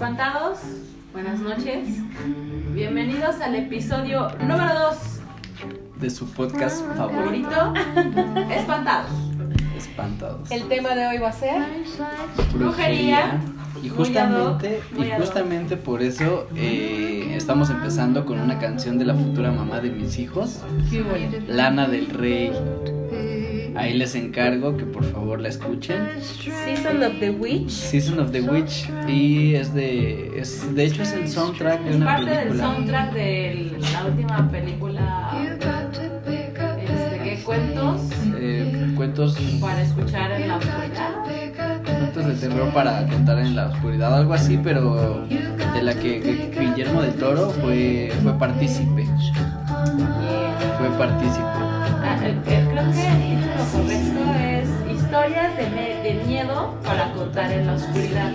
Espantados, buenas noches. Bienvenidos al episodio número 2 de su podcast favorito, favorito, Espantados. Espantados. El tema de hoy va a ser Brujería. Y justamente, y justamente por eso eh, estamos empezando con una canción de la futura mamá de mis hijos, Lana del Rey. Ahí les encargo que por favor la escuchen. Season of the Witch. Season of the Witch y es de, es, de hecho es el soundtrack de Es una parte del película. soundtrack de la última película. Este, ¿Qué cuentos Eh, cuentos, para escuchar en la oscuridad? cuentos de terror para contar en la oscuridad, algo así, pero de la que, que Guillermo del Toro fue, fue partícipe. Yeah. Fue partícipe. Ah, creo que el título correcto es Historias de, me- de miedo para contar en la oscuridad.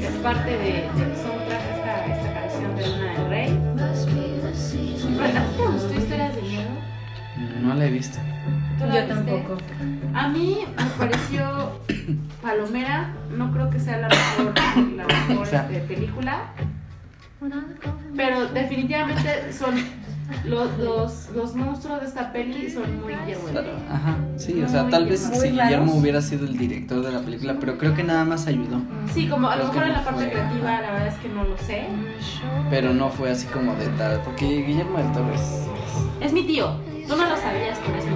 Es parte de, del soundtrack esta, esta canción de Luna del Rey. ¿A ti te gustó Historias de miedo? No la he visto. ¿Tú la Yo viste? tampoco. A mí me pareció palomera, no creo que sea la mejor, la mejor O sea- este, película, pero definitivamente son los, los, los monstruos de esta peli son muy Guillermo del Toro. Ajá, sí, o sea, tal vez si Guillermo raros. hubiera sido el director de la película, pero creo que nada más ayudó. Sí, como a lo mejor en la parte fue, creativa, ajá. la verdad es que no lo sé. Pero no fue así como de tal, porque Guillermo del Toro es... Es mi tío, tú no lo sabías por eso.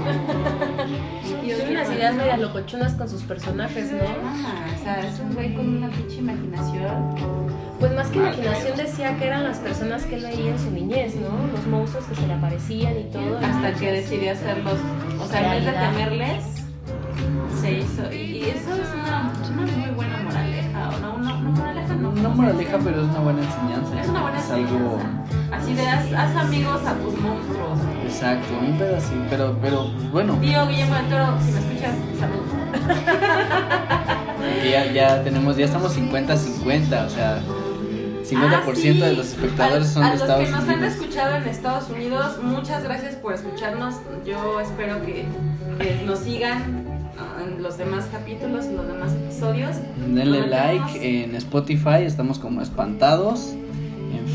Ideas medias locochonas con sus personajes, ¿no? Ajá, o sea, es un güey con una pinche imaginación. Pues más que imaginación decía que eran las personas que él veía en su niñez, ¿no? Los monstruos que se le aparecían y todo. hasta que decidí hacerlos, o sea, en vez de temerles, se hizo. Y, eso es una, una muy buena moraleja, ¿o no? Una, una moraleja, no. No moraleja, pero es una buena enseñanza. Es una buena Es algo... Así de haz, haz amigos a tus monstruos. Exacto, un así, pero, pero pues, bueno, Tío Guillermo del Toro, si me escuchas, saludos. ya, ya tenemos, ya estamos 50-50, o sea, 50% Ah, sí. de los espectadores A- son a de Estados los que nos han Unidos. escuchado en Estados Unidos, muchas gracias por escucharnos. Yo espero que, que nos sigan en los demás capítulos, en los demás episodios. Denle like en Spotify, estamos como Espantados.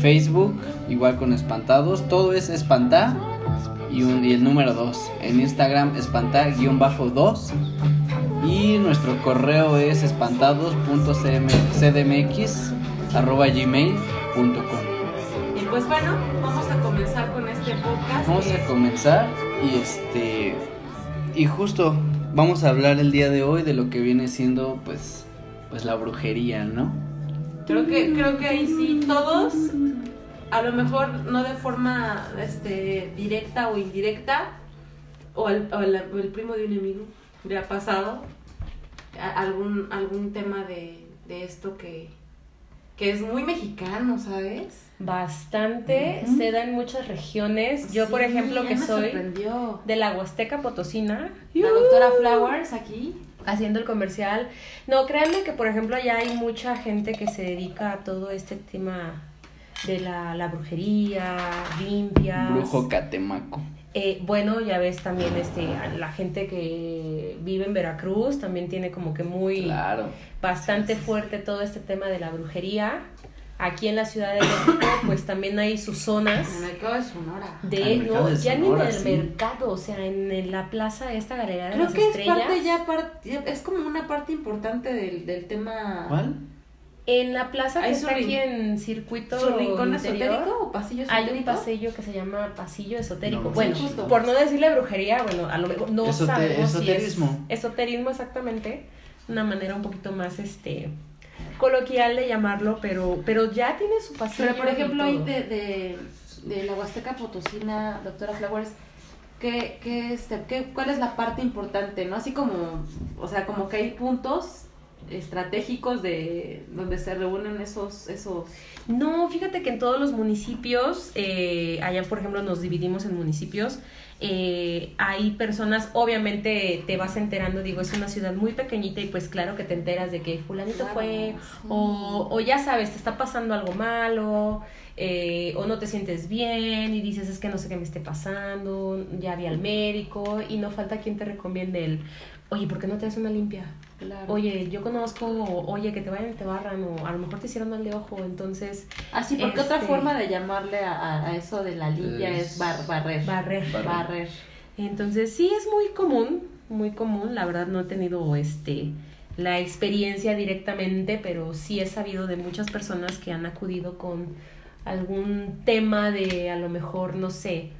Facebook, igual con Espantados. Todo es Espantá y, un- y el número 2. En Instagram, espantá-2. Y nuestro correo es espantados.cdmx.gmail.com. Y pues bueno, vamos a comenzar con este podcast. Vamos a comenzar y este. Y justo vamos a hablar el día de hoy de lo que viene siendo, pues, pues la brujería, ¿no? Creo que creo que ahí sí todos, a lo mejor no de forma este directa o indirecta, o el, o el- o el primo de un enemigo le ha pasado a- algún algún tema de, de esto que que es muy mexicano, ¿sabes? Bastante. Se da en muchas regiones. Yo, por ejemplo, que soy sorprendió. de la Huasteca Potosina, La doctora Flowers aquí. Haciendo el comercial. No, créanme que, por ejemplo, allá hay mucha gente que se dedica a todo este tema de la, la brujería, limpias. Brujo Catemaco. Eh, bueno, ya ves también este, la gente que vive en Veracruz también tiene como que muy Claro. bastante fuerte todo este tema de la brujería. Aquí en la Ciudad de México, pues también hay sus zonas En el mercado de Sonora. de, no, de ya ni en el sí. mercado, o sea, en, en la plaza esta galería de Creo las que es parte ya parte, es como una parte importante del, del tema. ¿Cuál? En la plaza que Hay está aquí en circuito ¿Su rincón interior, esotérico o pasillo Hay esotérico? un pasillo que se llama pasillo esotérico. No, bueno, sí, justo. por no decirle brujería, bueno, a lo mejor no Esote- sabemos si esoterismo. es esoterismo exactamente, una manera un poquito más este coloquial de llamarlo, pero pero ya tiene su pasillo. Pero por ejemplo, todo. de, de, de la Huasteca Potosina, doctora Flowers, ¿qué, qué, este, qué, ¿cuál es la parte importante? ¿No? Así como, o sea, como que hay puntos estratégicos de donde se reúnen esos, esos No, fíjate que en todos los municipios, eh, allá por ejemplo nos dividimos en municipios, eh, hay personas, obviamente te vas enterando, digo, es una ciudad muy pequeñita y pues claro que te enteras de que fulanito Claro, fue, sí. o, o ya sabes, te está pasando algo malo, eh, o no te sientes bien y dices, es que no sé qué me esté pasando, ya vi al médico y no falta quien te recomiende el, oye, ¿por qué no te haces una limpia? Claro. Oye, yo conozco, oye, que te vayan y te barran, o a lo mejor te hicieron mal de ojo, entonces Así, porque otra Este- forma de llamarle a, a- a eso de la limpia Es- es, bar- barrer. barrer. Barrer. Barrer. Entonces sí es muy común, muy común. La verdad no he tenido este la experiencia directamente, pero sí he sabido de muchas personas que han acudido con algún tema de a lo mejor, no sé,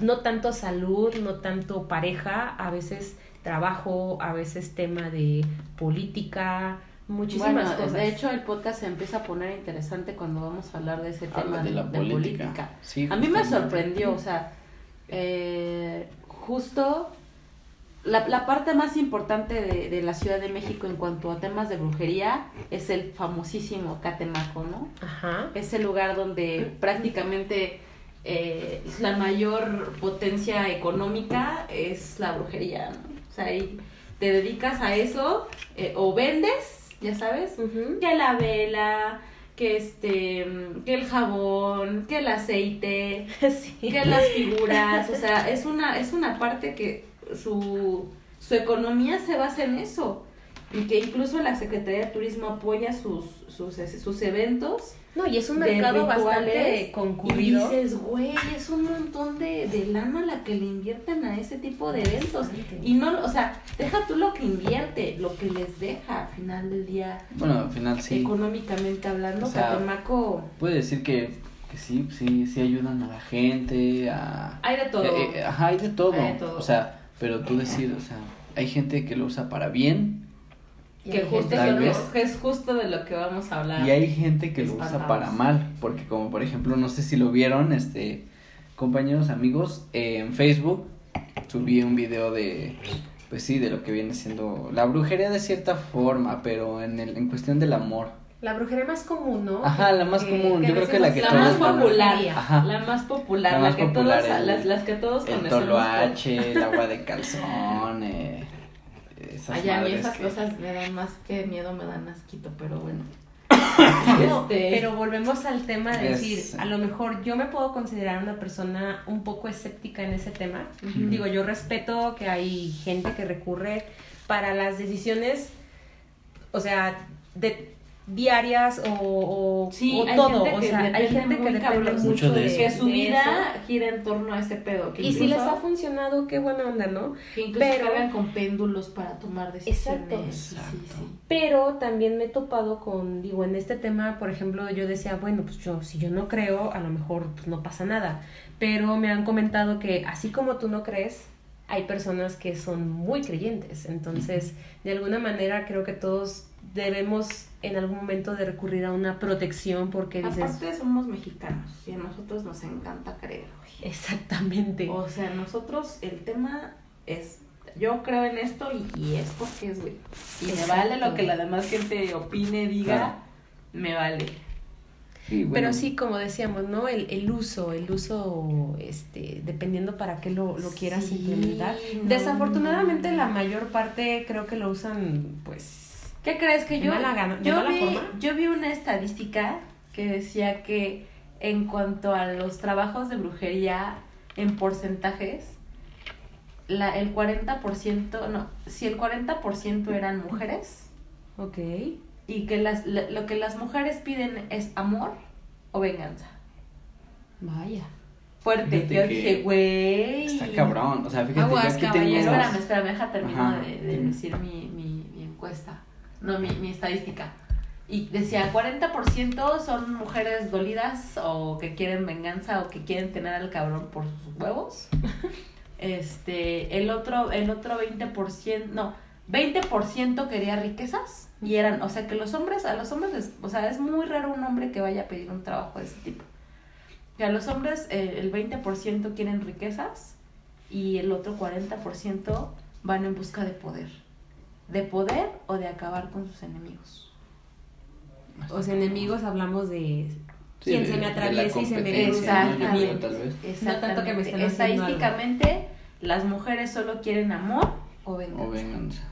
no tanto salud, no tanto pareja, a veces trabajo, a veces tema de política, muchísimas Bueno, cosas. de hecho el podcast se empieza a poner interesante cuando vamos a hablar de ese Habla tema de de, la de política. política. Sí, a mí me sorprendió, o sea, eh, justo la, la parte más importante de, de la Ciudad de México en cuanto a temas de brujería es el famosísimo Catemaco, ¿no? Ajá. Es el lugar donde prácticamente eh, la mayor potencia económica es la brujería, ¿no? Ahí te dedicas a eso eh, o vendes, ya sabes, que la vela, que este, que el jabón, que el aceite, Sí. que las figuras, o sea, es una, es una parte que su, su economía se basa en eso. Y que incluso la Secretaría de Turismo apoya sus, sus, sus eventos No, y es un mercado bastante concurrido. Y dices, güey, es un montón de, de lana la que le invierten a ese tipo de eventos. Y no, o sea, deja tú lo que invierte, lo que les deja al final del día, Bueno, al final sí. económicamente hablando. O sea, Catemaco, Puede decir que, que sí, sí, sí ayudan a la gente, a... hay de todo. Eh, eh, ajá, hay de todo. Hay de todo. O sea, pero tú decir, o sea, hay gente que lo usa para bien que, justo es, lo justo de lo que vamos a hablar. y hay gente que lo usa para mal. Porque como por ejemplo, no sé si lo vieron, este, compañeros, amigos, eh, en Facebook subí un video de, pues sí, de lo que viene siendo la brujería de cierta forma, pero en, el, en cuestión del amor. La brujería más común, ¿no? Ajá, la más común, yo creo que la que la todos más popular, Ajá. la más popular, La la, más que popular, todos, el- las, las que todos El conocemos. toloache, el agua de calzón, eh, esas Ay, a mí esas que- cosas me dan más que miedo, me dan asquito, pero bueno. No, Este, pero volvemos al tema de Es- decir, a lo mejor yo me puedo considerar una persona un poco escéptica en ese tema. Digo, yo respeto que hay gente que recurre para las decisiones, o sea, de diarias o, o, Sí, o hay todo. gente o sea, hay gente que depende mucho, de de, eso. que su de vida eso. gira en torno a ese pedo. Que Y si les ha funcionado, qué buena onda, ¿no? Que incluso pero- cargan con péndulos para tomar decisiones. Exacto. Sí, sí. Pero también me he topado con, digo, en este tema, por ejemplo, yo decía, bueno, pues yo, si yo no creo, a lo mejor pues no pasa nada. Pero me han comentado que así como tú no crees, hay personas que son muy creyentes. Entonces, de alguna manera creo que todos debemos en algún momento de recurrir a una protección porque dices, Aparte somos mexicanos y a nosotros nos encanta creer. güey. exactamente. O sea, nosotros el tema es, yo creo en esto y, y es porque es, güey. Y me vale lo que la demás gente opine, diga, Claro. me vale. Sí, bueno, Pero sí, como decíamos, ¿no? El, el uso, el uso, este, dependiendo para qué lo, lo quieras Sí, implementar. no. Desafortunadamente la mayor parte creo que lo usan, pues, ¿Qué crees que yo, mala gana- de yo, mala vi, forma? yo vi una estadística que decía que en cuanto a los trabajos de brujería en porcentajes, la, el 40%, no, si el 40% eran mujeres ok. y que las, la- lo que las mujeres piden es amor o venganza. Vaya. Fuerte, Fíjate yo que dije, güey. Está cabrón, o sea, fíjate, Aguas, yo aquí tengo... caballeros. Espérame, espérame, deja termino Ajá. de, de decir mi, mi, mi encuesta, no, mi, mi estadística. Y decía, 40% son mujeres dolidas o que quieren venganza o que quieren tener al cabrón por sus huevos. Este, el otro, el otro 20%, no, 20% quería riquezas y eran, o sea, que los hombres, a los hombres, les- o sea, es muy raro un hombre que vaya a pedir un trabajo de ese tipo. Que a los hombres eh, el 20% quieren riquezas y el otro 40% van en busca de poder. De poder o de acabar con sus enemigos. Los enemigos hablamos de Sí, quien de- se me atraviesa y se me Exactamente. tal vez. No tanto que me estén Estadísticamente, las mujeres solo quieren amor o venganza. O venganza.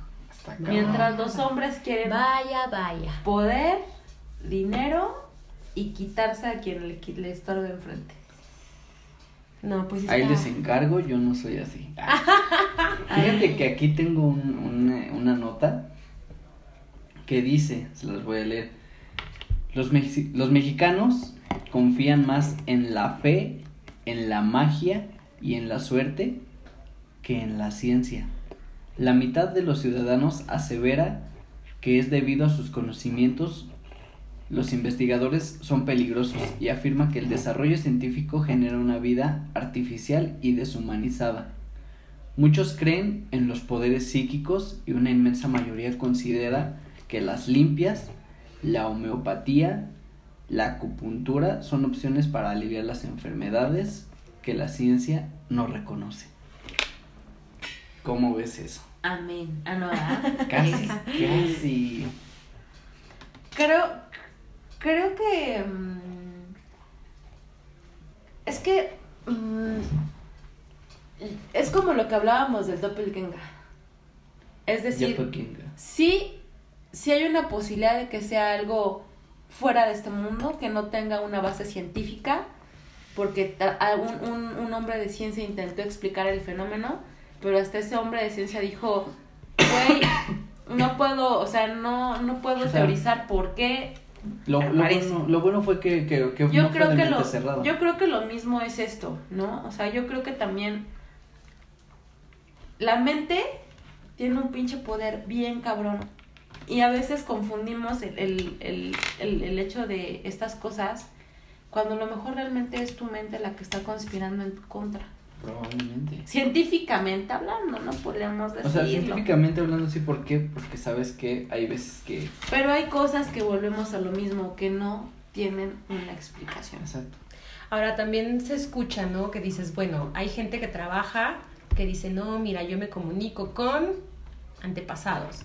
Mientras los hombres quieren Vaya, vaya. poder, dinero y quitarse a quien le, le estorbe enfrente. No, pues está... Ahí les encargo, yo no soy así. Fíjate que aquí tengo un- una, una nota que dice, se los voy a leer, los, los mexicanos confían más en la fe, en la magia y en la suerte que en la ciencia. La mitad de los ciudadanos asevera que es debido a sus conocimientos. Los investigadores son peligrosos y afirman que el desarrollo científico genera una vida artificial y deshumanizada. Muchos creen en los poderes psíquicos y una inmensa mayoría considera que las limpias, la homeopatía, la acupuntura son opciones para aliviar las enfermedades que la ciencia no reconoce. ¿Cómo ves eso? Amén. Ah, no, ¿verdad? Casi, casi. Creo, creo que... mm, es que... mm, es como lo que hablábamos del doppelganger. Es decir, Doppelganger. sí, sí hay una posibilidad de que sea algo fuera de este mundo, que no tenga una base científica, porque un, un, un hombre de ciencia intentó explicar el fenómeno, pero hasta ese hombre de ciencia dijo, güey, no puedo, o sea, no, no puedo teorizar por qué. Lo, lo bueno, lo bueno fue que, que, que Yo no fue creo de que mente lo, cerrada. yo creo que lo mismo es esto, ¿no? O sea, yo creo que también la mente tiene un pinche poder bien cabrón. Y a veces confundimos el, el, el, el, el hecho de estas cosas cuando a lo mejor realmente es tu mente la que está conspirando en tu contra. Probablemente. Científicamente hablando, no podemos O decirlo. sea, científicamente hablando, sí, ¿por qué? Porque sabes que hay veces que... Pero hay cosas que volvemos a lo mismo, que no tienen una explicación. Exacto. Ahora también se escucha, ¿no? Que dices, bueno, hay gente que trabaja que dice, no, mira, yo me comunico con antepasados.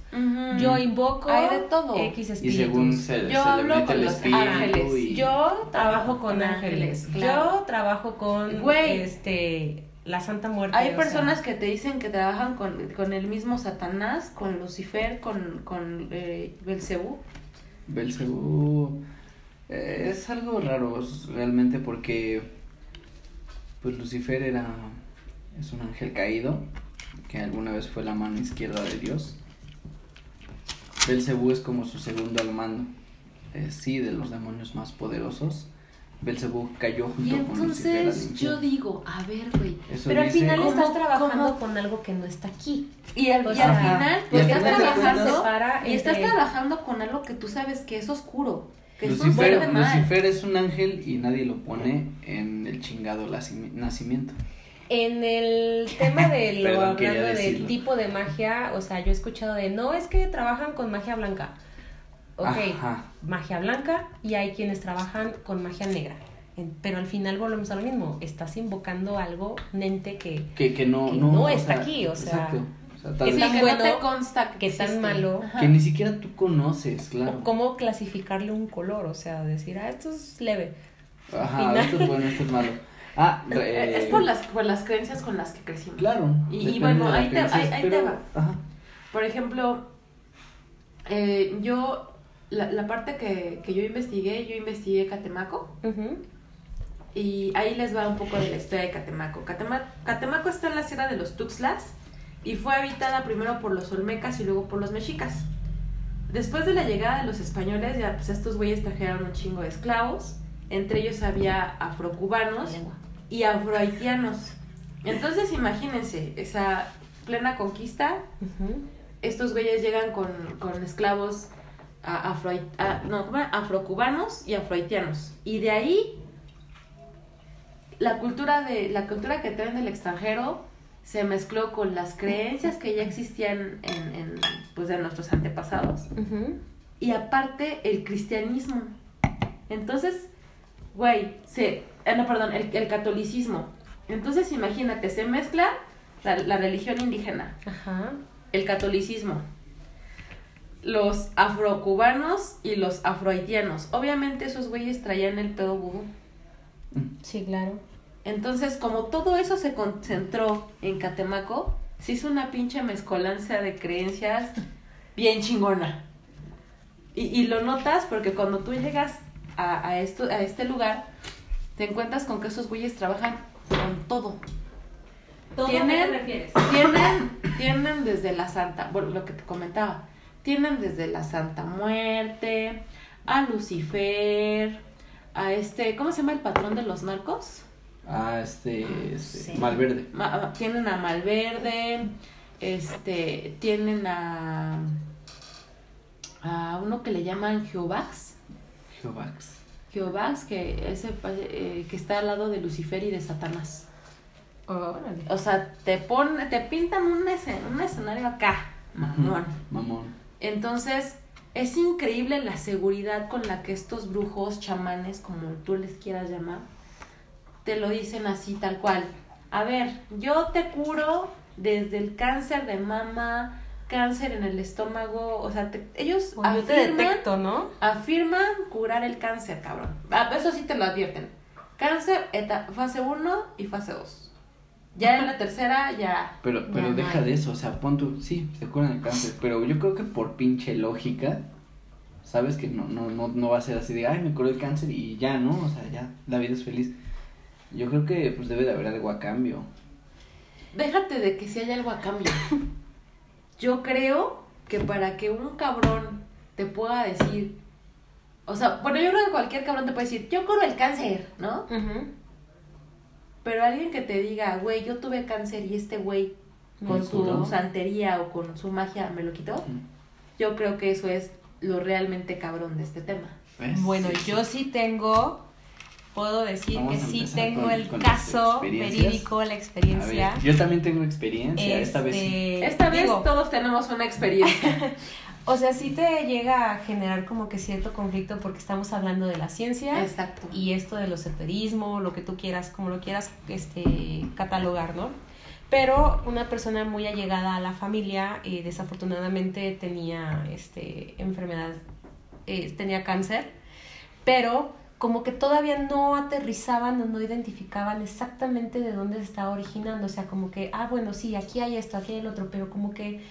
Yo invoco Hay de todo. X Y espíritus. según se, Yo se hablo con los ángeles. y... Yo trabajo con ángeles. claro. Yo trabajo con Güey. este la Santa Muerte. Hay personas sea, que te dicen que trabajan con, con el mismo Satanás, con Lucifer, con, con eh, Belcebú. Belcebú eh, es algo raro realmente porque pues Lucifer era es un ángel caído que alguna vez fue la mano izquierda de Dios. Belcebú es como su segundo al mando, eh, sí, de los demonios más poderosos. Belcebú cayó junto Y con entonces yo infierno. digo, a ver, güey. Pero al dice- final ¿Cómo- estás trabajando cómo? con algo que no está aquí. Y al, O y al final, y pues al estás trabajando, Para y estás trabajando con algo que tú sabes que es oscuro, que es un Lucifer, mal. Lucifer es un ángel y nadie lo pone en el chingado nacimiento. En el tema de lo Perdón, quería hablando del tipo de magia, o sea, yo he escuchado de no es que trabajan con magia blanca. Ok, Ajá. magia blanca y hay quienes trabajan con magia negra. Pero al final volvemos a lo mismo, estás invocando algo, un ente que, que, que no, que no, no o está sea, aquí, o sea, exacto. O sea, que tan no bueno, te consta que, que tan existe. malo, Ajá. que ni siquiera tú conoces, claro. o cómo clasificarle un color, o sea, decir, ah, esto es leve. Ajá, final. esto es bueno, esto es malo. Ah, Eh, re- Es por las, por las creencias con las que crecimos. Claro. Y- bueno, ahí te- ahí- ahí te va. Ajá. Por ejemplo, eh, yo, la, la parte que, que yo investigué, yo investigué Catemaco. Y ahí les va un poco de la historia de Catemaco. Catema- Catemaco está en la sierra de los Tuxtlas y fue habitada primero por los olmecas y luego por los mexicas. Después de la llegada de los españoles, ya pues estos güeyes trajeron un chingo de esclavos. Entre ellos había afrocubanos y afrohaitianos. Entonces imagínense, esa plena conquista, estos güeyes llegan con, con esclavos a- afrohai- a- no, afrocubanos y afrohaitianos. Y de ahí la cultura de la cultura que traen del extranjero se mezcló con las creencias que ya existían en, en, pues de nuestros antepasados y aparte el cristianismo. Entonces, güey, se, eh, no, perdón, el, el catolicismo. Entonces, imagínate, se mezcla la, la religión indígena, Ajá. el catolicismo, los afrocubanos y los afrohaitianos. Obviamente esos güeyes traían el pedo vudú. Sí, claro. Entonces, como todo eso se concentró en Catemaco, se hizo una pinche mezcolanza de creencias bien chingona. Y, y lo notas porque cuando tú llegas a, a, esto, a este lugar, te encuentras con que esos güeyes trabajan con todo. ¿Todo ¿Tienen? a qué te refieres? Tienen, tienen desde la santa, bueno, lo que te comentaba, tienen desde la Santa Muerte, a Lucifer, a este, ¿cómo se llama el patrón de los narcos? Ah, este, este Sí. Malverde. Ma- ah, tienen a Malverde, este, tienen a a uno que le llaman Jehovás, Jehovax. Que ese pa- eh, que está al lado de Lucifer y de Satanás. Órale. O sea, te pone, te pintan un, escen- un escenario acá, mamón. Mamón. Entonces, es increíble la seguridad con la que estos brujos, chamanes, como tú les quieras llamar, te lo dicen así tal cual. A ver, yo te curo desde el cáncer de mama, cáncer en el estómago, o sea, te- ellos O yo te afirman, detecto, ¿no? afirman curar el cáncer, cabrón. Ah, eso sí te lo advierten. Cáncer, eta- fase 1 y fase 2. Ya en la tercera, ya. Pero, pero ya deja no de eso, o sea, pon tu, sí, se curan el cáncer, pero yo creo que por pinche lógica, sabes que no, no, no, no va a ser así de, ay, me curó el cáncer y ya, ¿no? O sea, ya, la vida es feliz. Yo creo que pues debe de haber algo a cambio. Déjate de que si hay algo a cambio. Yo creo que para que un cabrón te pueda decir, o sea, bueno, yo creo que cualquier cabrón te puede decir, yo curo el cáncer, ¿no? Pero alguien que te diga, güey, yo tuve cáncer y este güey con su curó. santería o con su magia me lo quitó, yo creo que eso es lo realmente cabrón de este tema. ¿Ves? Bueno, Sí, yo sí tengo, puedo decir Vamos que sí tengo con- el con caso verídico, la experiencia. ver, yo también tengo experiencia, esta vez sí. Este, Esta vez digo, todos tenemos una experiencia. O sea, sí te llega a generar como que cierto conflicto porque estamos hablando de la ciencia Exacto. y esto del esoterismo, lo que tú quieras, como lo quieras este, catalogar, ¿no? Pero una persona muy allegada a la familia, eh, desafortunadamente tenía este, enfermedad, eh, tenía cáncer, pero como que todavía no aterrizaban o no identificaban exactamente de dónde se estaba originando, o sea, como que, ah, bueno, sí, aquí hay esto, aquí hay el otro, pero como que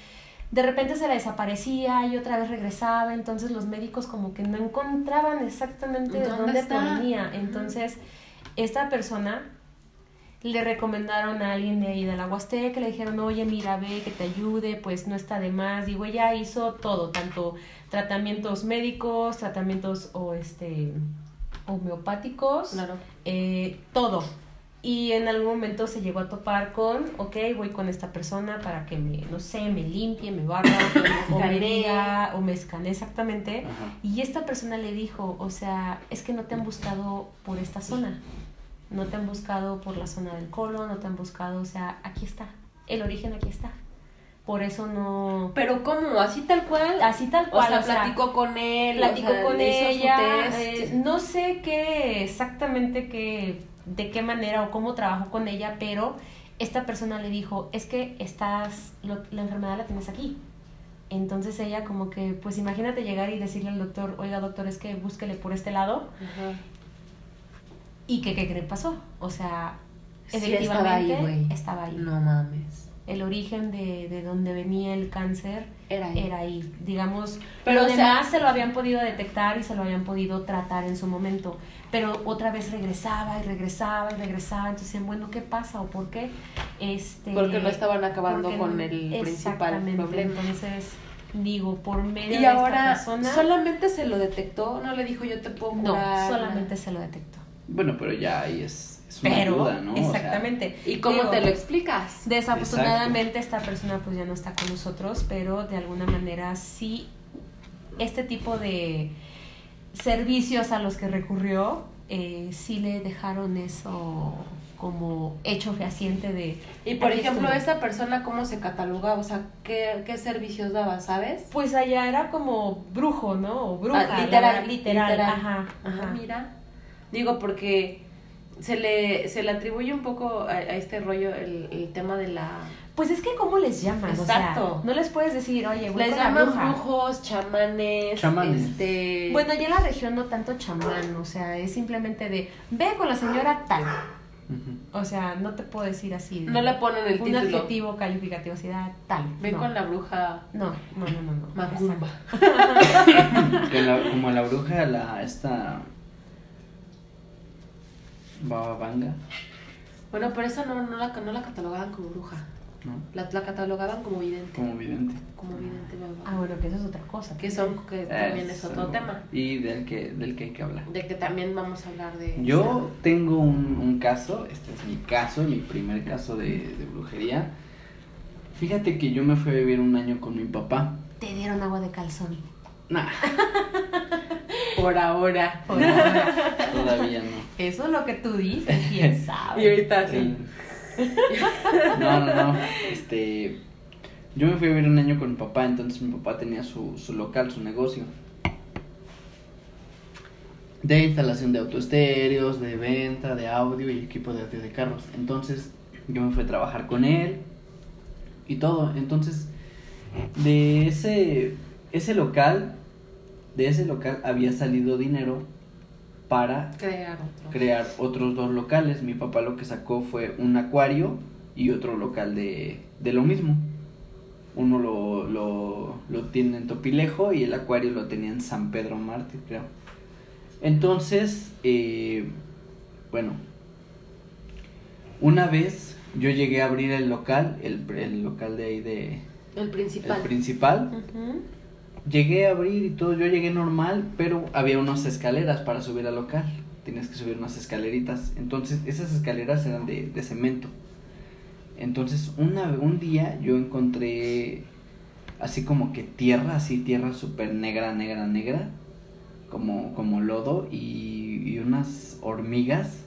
de repente se le desaparecía y otra vez regresaba, entonces los médicos como que no encontraban exactamente de ¿Dónde dónde. Ujú. Entonces, esta persona le recomendaron a alguien de ahí de la Huasteca, le dijeron, oye, mira, ve, que te ayude, pues no está de más. Digo, ella hizo todo, tanto tratamientos médicos, tratamientos o este homeopáticos, Claro. eh, todo. Y en algún momento se llegó a topar con, ok, voy con esta persona para que me, no sé, me limpie, me barra, o me diga, o me escanee exactamente. Ajá. Y esta persona le dijo, o sea, es que no te han buscado por esta zona, no te han buscado por la zona del colon, no te han buscado, o sea, aquí está, el origen aquí está. Por eso no... Pero ¿cómo? ¿Así tal cual? Así tal O cual, sea, o sea, platicó con él. platicó o sea, con ella, eh, no sé qué exactamente qué, de qué manera o cómo trabajó con ella, pero esta persona le dijo, es que estás, lo- la enfermedad la tienes aquí. Entonces ella como que, pues imagínate llegar y decirle al doctor, oiga doctor, es que búsquele por este lado. Ajá. ¿Y qué, qué cree pasó? O sea, Sí, efectivamente estaba ahí, estaba ahí. No mames. El origen de, de donde venía el cáncer Era ahí. era ahí. Digamos, Pero, lo o sea- demás se lo habían podido detectar y se lo habían podido tratar en su momento. Pero otra vez regresaba y regresaba y regresaba. Entonces decían, bueno, ¿qué pasa o por qué? Este, Porque no estaban acabando con el principal exactamente. problema. Entonces, digo, por medio Y de ahora, esta persona, solamente se lo detectó, no le dijo yo te puedo no, curar. solamente se lo detectó. Bueno, pero ya ahí es, es una Pero, ayuda, ¿no? O sea, exactamente. ¿Y cómo Digo, te lo explicas? Desafortunadamente esta persona pues ya no está con nosotros, pero de alguna manera sí este tipo de servicios a los que recurrió eh, sí le dejaron eso como hecho fehaciente de... Y por ejemplo, estuvo. esa persona, ¿cómo se catalogaba? O sea, ¿qué, qué servicios daba, sabes? Pues allá era como brujo, ¿no? O bruja. Ah, literal, literal, literal. Ajá, Ajá, ajá. mira. Digo, porque se le, se le atribuye un poco a, a este rollo el, el tema de la... Pues es que ¿cómo les llaman? O Exacto. sea, no les puedes decir, oye, voy Les con la llaman bruja. brujos, chamanes, Chamanes. este... Bueno, ya en la región no tanto chamán, o sea, es simplemente de, ve con la señora tal. O sea, no te puedo decir así. no le ponen el un título. adjetivo calificativo, así, ah, tal. Ven no. con la bruja No, no, no, no. no. Macumba. Como la bruja, la esta Baba Vanga, Bueno, pero esa no, no, la, no la catalogaban como bruja. ¿no? La, la catalogaban como vidente. Como vidente. Como vidente, Ah, baba. bueno, Bueno, que eso es otra cosa. que son que también es Eso. otro tema. Y del que, del que hay que hablar. De que también vamos a hablar de. Yo tengo un, un caso, este es mi caso, mi primer caso de, de brujería. Fíjate que yo me fui a vivir un año con mi papá. Te dieron agua de calzón. Nah, Por ahora. Por ahora. Todavía no. Eso es lo que tú dices, quién sabe. Y ahorita sí. No, no, no. Este, yo me fui a vivir un año con mi papá, entonces mi papá tenía su, su local, su negocio. De instalación de autoestéreos, de venta, de audio y equipo de audio de carros. Entonces yo me fui a trabajar con él y todo. Entonces, de ese, ese local, de ese local había salido dinero para Crear otro. crear otros dos locales. Mi papá lo que sacó fue un acuario y otro local de, de lo mismo. Uno lo, lo, lo tiene en Topilejo y el acuario lo tenía en San Pedro Mártir, creo. Entonces, eh, bueno, una vez yo llegué a abrir el local, el, el local de ahí de... El principal. El principal. Llegué a abrir y todo, yo llegué normal, pero había unas escaleras para subir al local. Tienes que subir unas escaleritas. Entonces, esas escaleras eran de, de cemento. Entonces, una, un día yo encontré así como que tierra, así tierra súper negra, negra, negra, como, como lodo y, y unas hormigas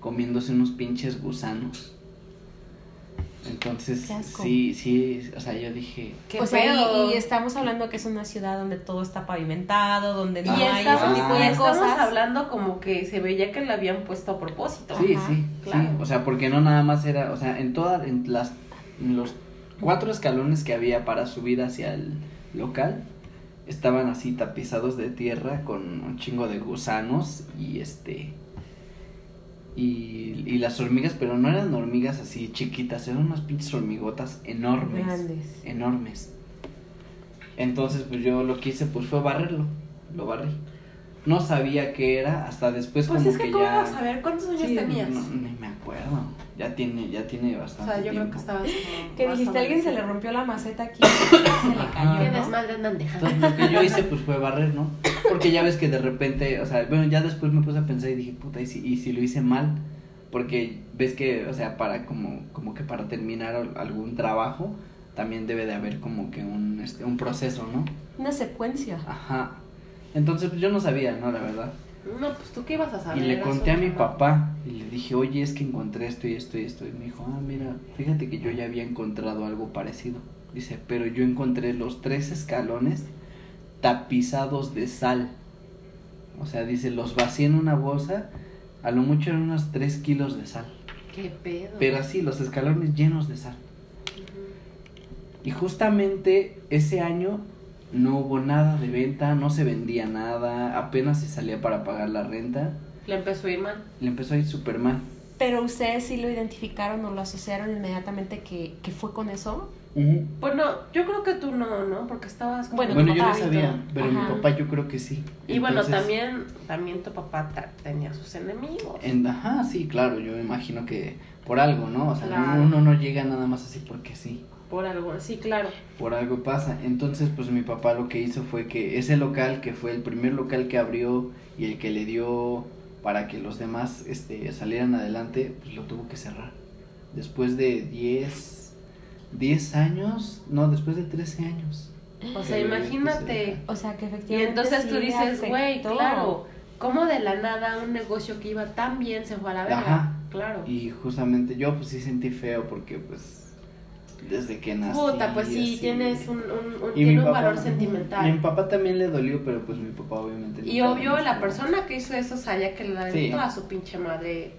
comiéndose unos pinches gusanos. Entonces, sí, sí, o sea, yo dije, Qué o sea, y- estamos hablando que es una ciudad donde todo está pavimentado, donde no Y hay estamos, ese tipo y de estamos cosas. hablando como que se veía que la habían puesto a propósito. Sí, Ajá, sí, claro. sí. O sea, porque no nada más era, o sea, en todas, en las, en los cuatro escalones que había para subir hacia el local, estaban así tapizados de tierra con un chingo de gusanos y este, y, y las hormigas, pero no eran hormigas así chiquitas, eran unas pinches hormigotas enormes. Grandes. Enormes. Entonces, pues yo lo que hice, pues fue barrerlo, lo barrí. No sabía qué era, hasta después Pues como es que, que ¿cómo ya... a ver cuántos años Sí, tenías? No, ni me acuerdo. Ya tiene, ya tiene o bastante sea, yo creo tiempo. que estabas como Que dijiste, o alguien se le rompió la maceta aquí, se le cayó, Qué ¿no? desmadre andan dejando. Entonces lo que yo hice pues fue barrer, ¿no? Porque ya ves que de repente, o sea, bueno, ya después me puse a pensar y dije, puta, ¿y si, y si lo hice mal? Porque ves que, o sea, para como, como que para terminar al- algún trabajo, también debe de haber como que un, este, un proceso, ¿no? Una secuencia. Ajá. Entonces pues yo no sabía, ¿no? La verdad. No, pues tú qué ibas a saber. Y le conté a mi papá y le dije, oye, es que encontré esto y esto y esto. Y me dijo, ah, mira, fíjate que yo ya había encontrado algo parecido. Dice, pero yo encontré los tres escalones tapizados de sal. O sea, dice, los vacié en una bolsa, a lo mucho eran unos tres kilos de sal. Qué pedo. Pero así, los escalones llenos de sal. Y justamente ese año no hubo nada de venta, no se vendía nada, apenas se salía para pagar la renta. Le empezó a ir mal. Le empezó a ir súper mal. Pero ustedes sí lo identificaron o lo asociaron inmediatamente que, que fue con eso. Bueno, yo creo que tú no, ¿no? Porque estabas como Bueno, Bueno, tu yo no papá. sabía, pero mi papá yo creo que sí. Y bueno, también, también tu papá tenía sus enemigos. En, ajá, sí, claro, yo me imagino que por algo, ¿no? O sea, Claro. uno no llega nada más así porque sí. Por algo, sí, claro. por algo pasa. Entonces, pues mi papá lo que hizo fue que ese local, que fue el primer local que abrió y el que le dio para que los demás este, salieran adelante, pues lo tuvo que cerrar. Después de 10, 10 años, no, después de 13 años. O sea, imagínate. O sea, que Y efectivamente. entonces sí tú dices, güey, claro, ¿cómo de la nada un negocio que iba tan bien se fue a la verga? Ajá. Claro. Y justamente yo pues sí sentí feo porque pues desde que nací. Puta, pues sí, así. tienes un, un, un- Y tiene mi un papá- valor Mi sentimental. papá también le dolió, pero pues mi papá obviamente. Y obvio, la persona que hizo eso sabía que le Sí. aventó a su pinche madre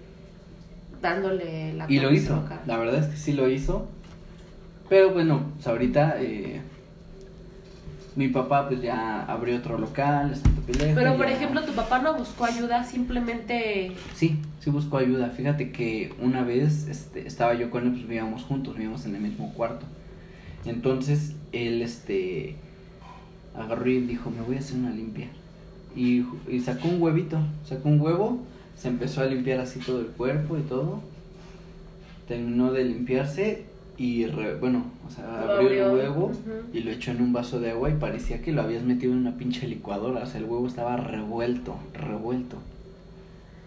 dándole la Y lo hizo, la verdad es que sí lo hizo. Pero bueno, pues ahorita eh, mi papá pues ya abrió otro local, está Pero, por ya- ejemplo, tu papá no buscó ayuda, simplemente... Sí, sí buscó ayuda. Fíjate que una vez este, estaba yo con él, pues vivíamos juntos, vivíamos en el mismo cuarto. Entonces él este agarró y dijo, me voy a hacer una limpia. Y, y sacó un huevito, sacó un huevo, se empezó a limpiar así todo el cuerpo y todo. Terminó de limpiarse y, re- bueno, o sea, Lo abrió el huevo y lo echó en un vaso de agua y parecía que lo habías metido en una pinche licuadora. O sea, el huevo estaba revuelto, revuelto.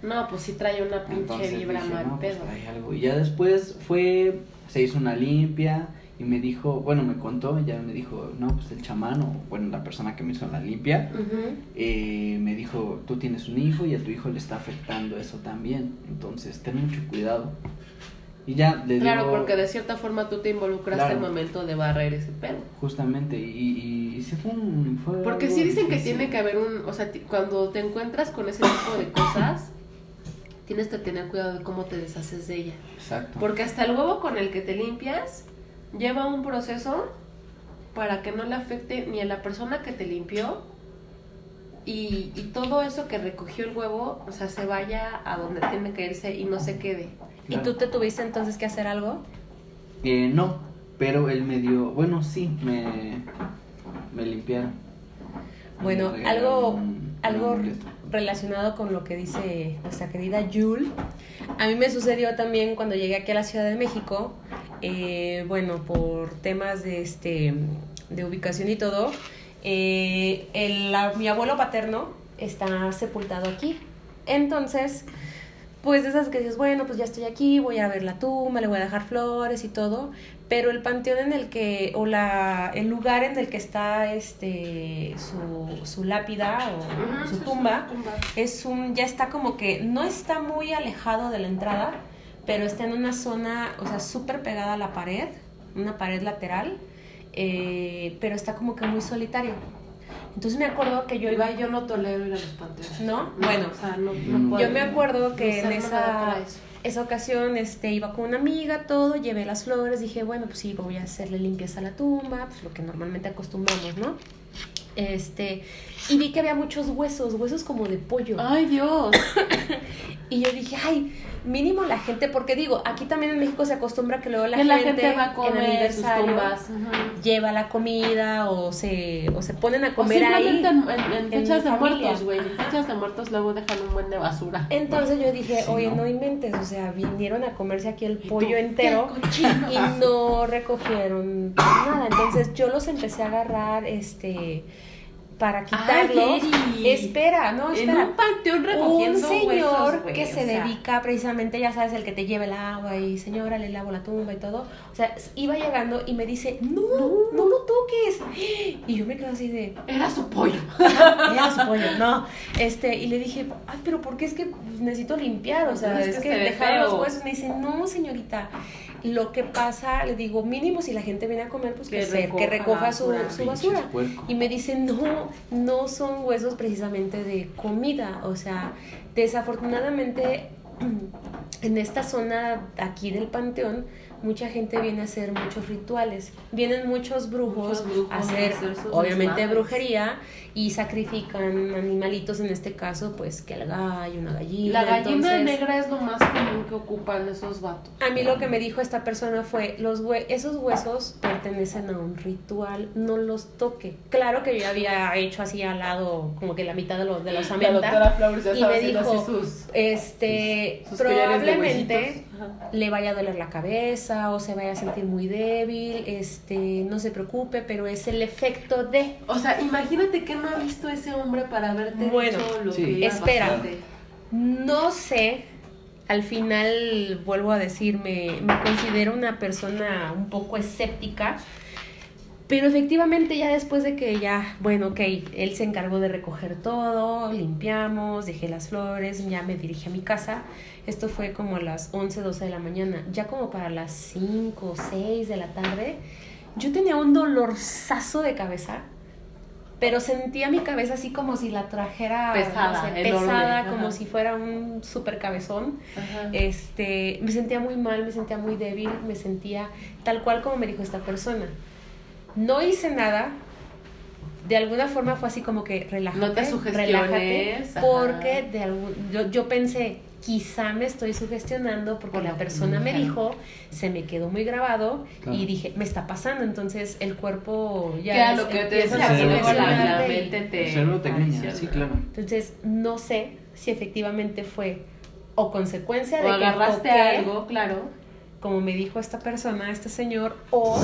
No, pues sí trae una pinche Entonces vibra dije, mal no, pues pedo. hay algo. Y ya después fue, se hizo una limpia y me dijo, bueno, me contó, ya me dijo, no, pues el chamán, o bueno, la persona que me hizo la limpia, eh, me dijo, tú tienes un hijo y a tu hijo le está afectando eso también. Entonces, ten mucho cuidado. Y ya le Claro, porque de cierta forma tú te involucraste Claro. al momento de barrer ese pedo. Justamente, y, y, y sí fue un... fue Porque sí dicen que tiene que haber un, o sea, cuando te encuentras con ese tipo de cosas, tienes que tener cuidado de cómo te deshaces de ella. Exacto. Porque hasta el huevo con el que te limpias lleva un proceso para que no le afecte ni a la persona que te limpió y, y todo eso que recogió el huevo, o sea, se vaya a donde tiene que irse y no se quede. ¿Y tú te tuviste entonces que hacer algo? Eh, no, pero él me dio, bueno, sí, me, me limpiaron. Bueno, Me algo, un- algo relacionado con lo que dice nuestra querida Yul. A mí me sucedió también cuando llegué aquí a la Ciudad de México. eh, bueno, por temas de este de ubicación y todo. eh, el- la- mi abuelo paterno está sepultado aquí. Entonces, pues de esas que dices, bueno, pues ya estoy aquí, voy a ver la tumba, le voy a dejar flores y todo, pero el panteón en el que, o la, el lugar en el que está este su, su lápida o su tumba, es un, ya está como que, no está muy alejado de la entrada, pero está en una zona, o sea, súper pegada a la pared, una pared lateral, eh, pero está como que muy solitario. Entonces me acuerdo que yo iba, Yo, yo no tolero ir a los panteones. ¿no? Bueno, o sea, no, puedo. yo me acuerdo que No en esa, esa ocasión este, iba con una amiga, todo, llevé las flores, dije, bueno, pues sí, voy a hacerle limpieza a la tumba, pues lo que normalmente acostumbramos, ¿no? Este, y vi que había muchos huesos, huesos como de pollo. Ay, Dios. Y yo dije, ay, mínimo la gente, porque digo, aquí también en México se acostumbra que luego la, que la gente, gente va a en comer sus aniversario tumbas. Ajá. lleva la comida o se, o se ponen a O comer ahí. simplemente en, en- en en fechas de familia. muertos, güey. En fechas de muertos luego dejan un buen de basura. Entonces yo dije, Sí, oye, ¿no? no inventes, o sea, vinieron a comerse aquí el pollo entero y no recogieron nada. Entonces yo los empecé a agarrar, este, para quitarlos. Eri. espera, no, En espera. un panteón Un recogiendo señor huesos, güey, que se sea. dedica precisamente, ya sabes, el que te lleva el agua y señora, le lavo la tumba y todo. O sea, iba llegando y me dice, no, no, lo toques. Y yo me quedo así de, Era su pollo. ya su pollo, no. Este, y le dije, ay, pero ¿por qué es que necesito limpiar? O sea, Es es, que que, dejar los huesos. Me dice, no, señorita. Lo que pasa, le digo, mínimo si la gente viene a comer, pues que, Que se- que recoja recoja su, basura. su basura. Y me dice, no, no son huesos precisamente de comida. O sea, desafortunadamente en esta zona aquí del panteón, mucha gente viene a hacer muchos rituales. Vienen muchos brujos, Muchos brujos a hacer, obviamente, brujería y sacrifican animalitos, en este caso, pues que el gallo, una gallina. La gallina entonces- negra es lo más común que ocupan esos vatos. a mí lo que me dijo esta persona fue, los hue- esos huesos pertenecen a un ritual, no los toque. Claro que yo ya había hecho así al lado, como que la mitad de, los de la La osamenta. doctora ya y me dijo, sus, este, sus probablemente. Ajá. le vaya a doler la cabeza o se vaya a sentir muy débil, este, no se preocupe, pero es el efecto de... O sea, imagínate que no ha visto ese hombre para haberte Bueno, dicho lo sí. que iba a Espera. No sé, al final vuelvo a decir, me, me considero una persona un poco escéptica, pero efectivamente ya después de que ya, bueno, ok, él se encargó de recoger todo, limpiamos, dejé las flores, ya me dirigí a mi casa. Esto fue como a las 11, 12 de la mañana, ya como para las 5, 6 de la tarde. Yo tenía un dolorzazo de cabeza, pero sentía mi cabeza así como si la trajera Pesada, no sé, pesada, ajá. como si fuera un super cabezón. Ajá. Este, me sentía muy mal, me sentía muy débil, me sentía tal cual como me dijo esta persona. No hice nada. De alguna forma fue así como que relájate, No te sugestiones, relájate, porque de algún, yo, yo pensé, quizá me estoy sugestionando porque Por la persona me dijo, se me quedó muy grabado Claro. y dije, me está pasando, entonces el cuerpo ya es- lo que te empieza a la, mente te... Engaña, sí, claro. entonces, no sé si efectivamente fue o consecuencia O de que agarraste toqué, algo, claro. Como me dijo esta persona, este señor, o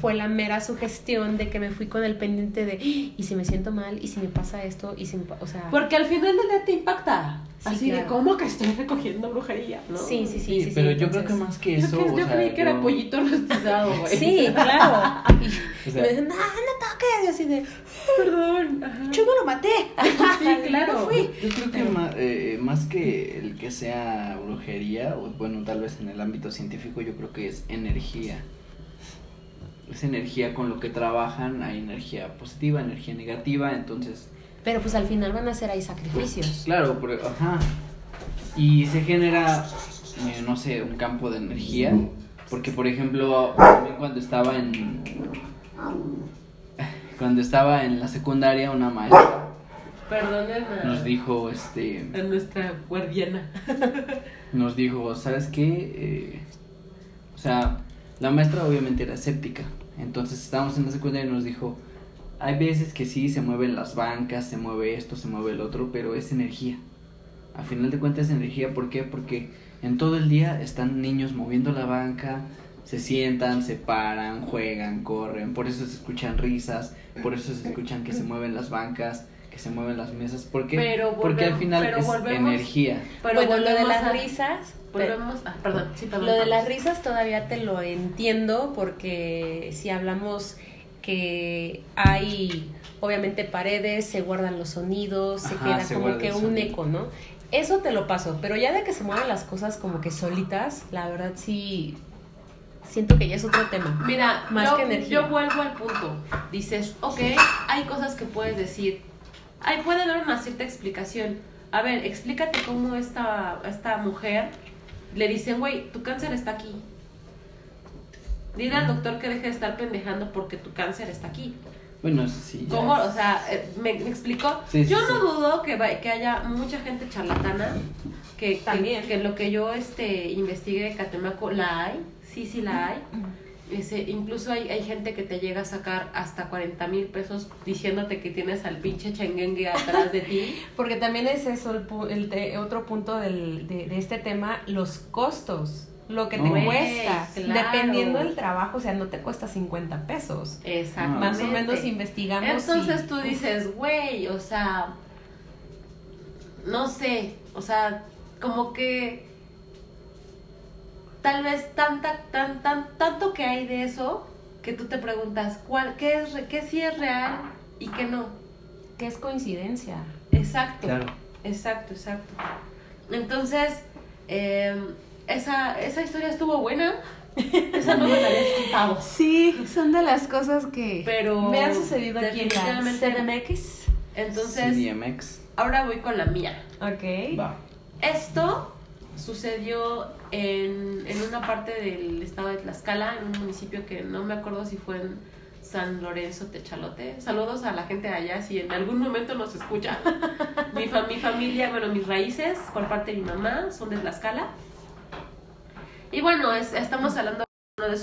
fue la mera sugestión de que me fui con el pendiente de, "¡Ah! y si me siento mal, y si me pasa esto, y si me pa-", o sea, Porque al final del día te impacta. Sí, Así de cómo que estoy recogiendo brujería, ¿no? sí, sí, sí, Sí, sí, pero sí, yo creo que más que Yo, eso. que- o yo sea, creí que era yo- pollito rostizado, güey. Sí, claro. Y, O y sea- me dicen, no, no toques, y así de, Perdón. ajá. yo no lo maté. Sí, claro. No fui. Yo creo que más, más que el que sea brujería, o bueno, tal vez en el ámbito científico, yo creo que es energía. Es energía con lo que trabajan, hay energía positiva, energía negativa, entonces, Pero pues al final van a ser ahí sacrificios. claro, pero, ajá. Y se genera, eh, no sé, un campo de energía, porque por ejemplo, también cuando estaba en... Cuando estaba en la secundaria, una maestra nos dijo, este... a nuestra guardiana. nos dijo, ¿sabes qué? Eh, o sea, la maestra obviamente era escéptica. Entonces estábamos en la secundaria y nos dijo, hay veces que sí, se mueven las bancas, se mueve esto, se mueve el otro, pero es energía. A final de cuentas es energía, ¿por qué? Porque en todo el día están niños moviendo la banca, se sientan, se paran, juegan, corren, por eso se escuchan risas, por eso se escuchan que se mueven las bancas, que se mueven las mesas, ¿por qué? Pero Porque al volvemos- final pero es volvemos- energía. Pero bueno, lo de volvemos las a- risas, pero- Volvemos. Ah, perdón, sí, perdón. Lo de las risas todavía te lo entiendo porque si hablamos que hay obviamente paredes, se guardan los sonidos, se Ajá, queda se como que un eco, ¿no? Eso te lo paso, pero ya de que se mueven las cosas como que solitas, la verdad sí siento que ya es otro tema. Mira, Más yo, que energía. yo vuelvo al punto. Dices, ok, hay cosas que puedes decir. Ahí puede haber una cierta explicación. A ver, explícate cómo esta, esta mujer le dicen, güey, tu cáncer está aquí. Dile al doctor que deje de estar pendejando porque tu cáncer está aquí. Bueno, sí. ya ¿Cómo? es- O sea, eh, ¿me, me explicó? Sí, yo sí. no dudo que, va- que haya mucha gente charlatana, que, También. que lo que yo este, investigué de Catemaco la hay, sí, sí la hay. Ese, incluso hay, hay gente que te llega a sacar hasta 40 mil pesos diciéndote que tienes al pinche chenguengue atrás de ti. Porque también es eso el, pu- el te- otro punto del, de, de este tema, los costos, lo que te cuesta, claro. dependiendo del trabajo, o sea, no te cuesta 50 pesos. Exactamente. Más o menos investigamos. Entonces y- tú dices, güey, o sea, no sé, o sea, como que tal vez tanta, tan, tan, tanto que hay de eso que tú te preguntas, ¿cuál, qué es, re- qué sí es real y qué no? que es coincidencia. Exacto. Claro. Exacto, exacto. Entonces, eh, esa, esa historia estuvo buena. Esa no me la había contado. Sí, son de las cosas que Pero me han sucedido aquí en la CDMX. Entonces, CDMX. ahora voy con la mía. Ok. Va. Esto sucedió en, en una parte del estado de Tlaxcala, en un municipio que no me acuerdo si fue en San Lorenzo Techalote. Saludos a la gente de allá, si en algún momento nos escuchan. mi, fa- mi familia, bueno, mis raíces por parte de mi mamá son de Tlaxcala. Y bueno, es- estamos hablando de